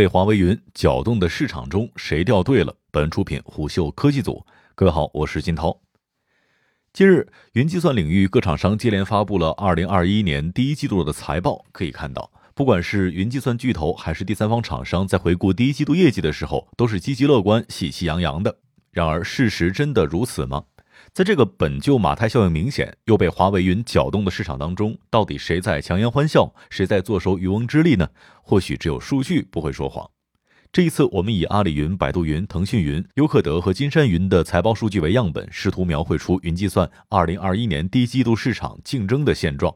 被华为云搅动的市场中，谁掉队了？本出品虎嗅科技组。各位好，我是金涛。近日，云计算领域各厂商接连发布了二零二一年第一季度的财报。可以看到，不管是云计算巨头还是第三方厂商，在回顾第一季度业绩的时候，都是积极乐观、喜气洋洋的。然而，事实真的如此吗？在这个本就马太效应明显又被华为云搅动的市场当中，到底谁在强颜欢笑，谁在坐收渔翁之利呢？或许只有数据不会说谎。这一次，我们以阿里云、百度云、腾讯云、优客德和金山云的财报数据为样本，试图描绘出云计算2021年第一季度市场竞争的现状。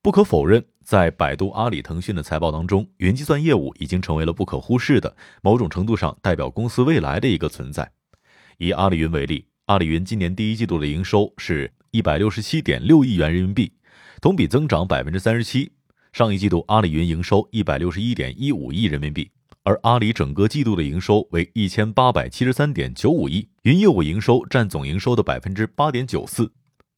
不可否认，在百度、阿里、腾讯的财报当中，云计算业务已经成为了不可忽视的、某种程度上代表公司未来的一个存在。以阿里云为例，阿里云今年第一季度的营收是一百六十七点六亿元人民币，同比增长百分之三十七。上一季度，阿里云营收一百六十一点一五亿人民币。而阿里整个季度的营收为一千八百七十三点九五亿，云业务营收占总营收的百分之八点九四。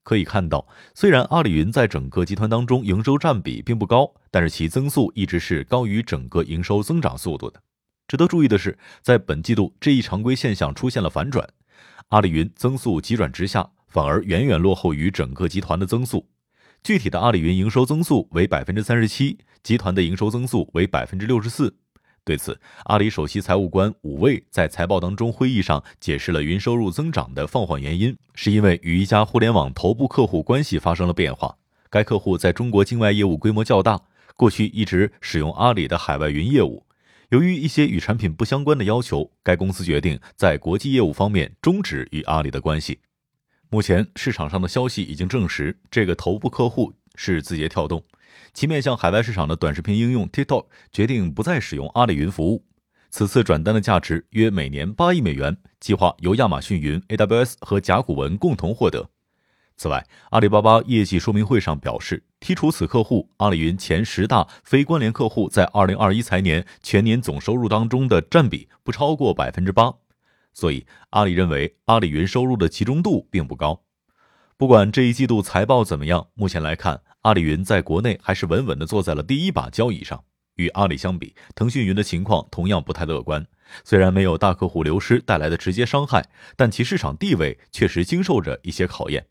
可以看到，虽然阿里云在整个集团当中营收占比并不高，但是其增速一直是高于整个营收增长速度的。值得注意的是，在本季度这一常规现象出现了反转，阿里云增速急转直下，反而远远落后于整个集团的增速。具体的阿里云营收增速为百分之三十七，集团的营收增速为百分之六十四。对此，阿里首席财务官武卫在财报当中会议上解释了云收入增长的放缓原因，是因为与一家互联网头部客户关系发生了变化。该客户在中国境外业务规模较大，过去一直使用阿里的海外云业务。由于一些与产品不相关的要求，该公司决定在国际业务方面终止与阿里的关系。目前市场上的消息已经证实，这个头部客户是字节跳动。其面向海外市场的短视频应用 TikTok 决定不再使用阿里云服务，此次转单的价值约每年八亿美元，计划由亚马逊云、AWS 和甲骨文共同获得。此外，阿里巴巴业绩说明会上表示，剔除此客户，阿里云前十大非关联客户在二零二一财年全年总收入当中的占比不超过百分之八，所以阿里认为阿里云收入的集中度并不高。不管这一季度财报怎么样，目前来看。阿里云在国内还是稳稳地坐在了第一把交椅上。与阿里相比，腾讯云的情况同样不太乐观。虽然没有大客户流失带来的直接伤害，但其市场地位确实经受着一些考验。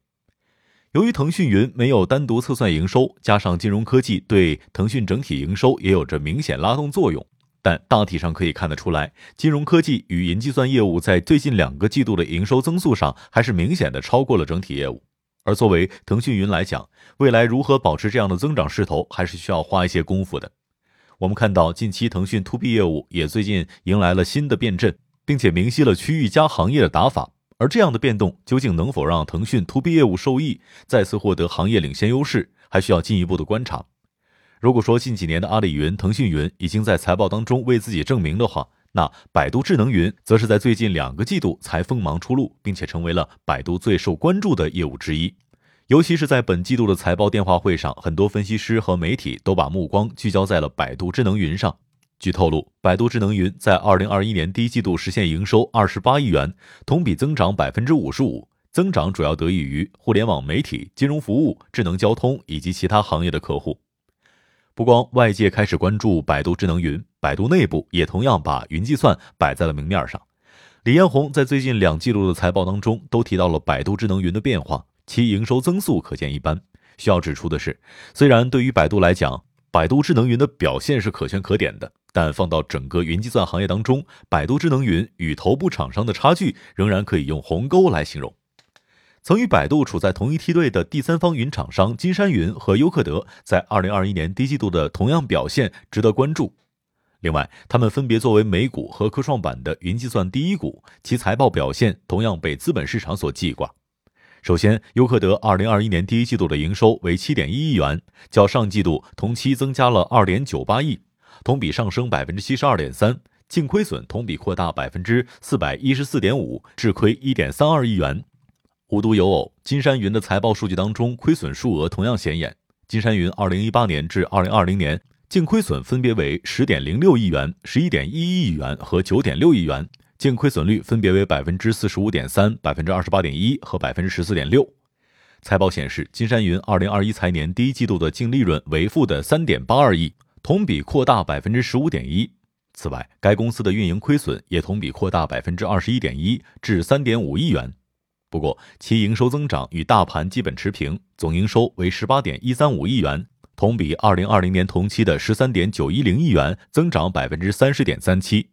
由于腾讯云没有单独测算营收，加上金融科技对腾讯整体营收也有着明显拉动作用，但大体上可以看得出来，金融科技与云计算业务在最近两个季度的营收增速上，还是明显的超过了整体业务。而作为腾讯云来讲，未来如何保持这样的增长势头，还是需要花一些功夫的。我们看到，近期腾讯 to B 业务也最近迎来了新的变阵，并且明晰了区域加行业的打法。而这样的变动究竟能否让腾讯 to B 业务受益，再次获得行业领先优势，还需要进一步的观察。如果说近几年的阿里云、腾讯云已经在财报当中为自己证明的话，那百度智能云则是在最近两个季度才锋芒初露，并且成为了百度最受关注的业务之一。尤其是在本季度的财报电话会上，很多分析师和媒体都把目光聚焦在了百度智能云上。据透露，百度智能云在二零二一年第一季度实现营收二十八亿元，同比增长百分之五十五，增长主要得益于互联网媒体、金融服务、智能交通以及其他行业的客户。不光外界开始关注百度智能云，百度内部也同样把云计算摆在了明面上。李彦宏在最近两季度的财报当中都提到了百度智能云的变化，其营收增速可见一斑。需要指出的是，虽然对于百度来讲，百度智能云的表现是可圈可点的，但放到整个云计算行业当中，百度智能云与头部厂商的差距仍然可以用鸿沟来形容。曾与百度处在同一梯队的第三方云厂商金山云和优客德，在二零二一年第一季度的同样表现值得关注。另外，他们分别作为美股和科创板的云计算第一股，其财报表现同样被资本市场所记挂。首先，优客德二零二一年第一季度的营收为七点一亿元，较上季度同期增加了二点九八亿，同比上升百分之七十二点三，净亏损同比扩大百分之四百一十四点五，至亏一点三二亿元。无独有偶，金山云的财报数据当中，亏损数额同样显眼。金山云二零一八年至二零二零年净亏损分别为十点零六亿元、十一点一一亿元和九点六亿元，净亏损率分别为百分之四十五点三、百分之二十八点一和百分之十四点六。财报显示，金山云二零二一财年第一季度的净利润为负的三点八二亿，同比扩大百分之十五点一。此外，该公司的运营亏损也同比扩大百分之二十一点一，至三点五亿元。不过，其营收增长与大盘基本持平，总营收为十八点一三五亿元，同比二零二零年同期的十三点九一零亿元增长百分之三十点三七。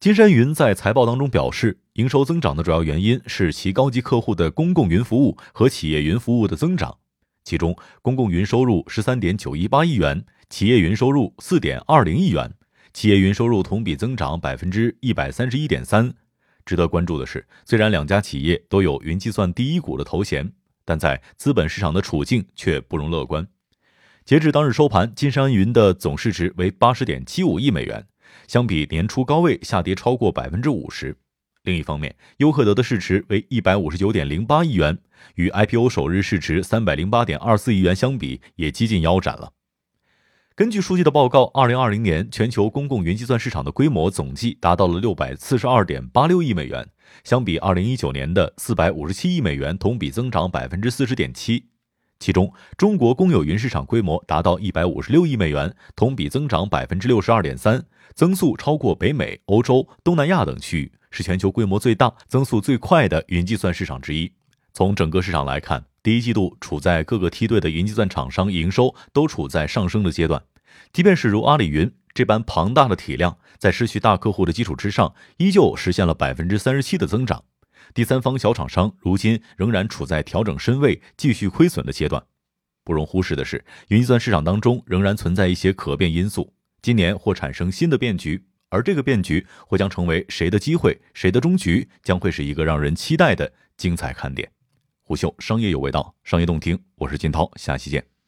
金山云在财报当中表示，营收增长的主要原因是其高级客户的公共云服务和企业云服务的增长，其中公共云收入十三点九一八亿元，企业云收入四点二零亿元，企业云收入同比增长百分之一百三十一点三。值得关注的是，虽然两家企业都有云计算第一股的头衔，但在资本市场的处境却不容乐观。截至当日收盘，金山云的总市值为八十点七五亿美元，相比年初高位下跌超过百分之五十。另一方面，优客德的市值为一百五十九点零八亿元，与 IPO 首日市值三百零八点二四亿元相比，也接近腰斩了。根据数据的报告，二零二零年全球公共云计算市场的规模总计达到了六百四十二点八六亿美元，相比二零一九年的四百五十七亿美元，同比增长百分之四十点七。其中，中国公有云市场规模达到一百五十六亿美元，同比增长百分之六十二点三，增速超过北美、欧洲、东南亚等区域，是全球规模最大、增速最快的云计算市场之一。从整个市场来看，第一季度处在各个梯队的云计算厂商营收都处在上升的阶段。即便是如阿里云这般庞大的体量，在失去大客户的基础之上，依旧实现了百分之三十七的增长。第三方小厂商如今仍然处在调整身位、继续亏损的阶段。不容忽视的是，云计算市场当中仍然存在一些可变因素，今年或产生新的变局，而这个变局或将成为谁的机会、谁的终局，将会是一个让人期待的精彩看点。虎嗅商业有味道，商业动听，我是金涛，下期见。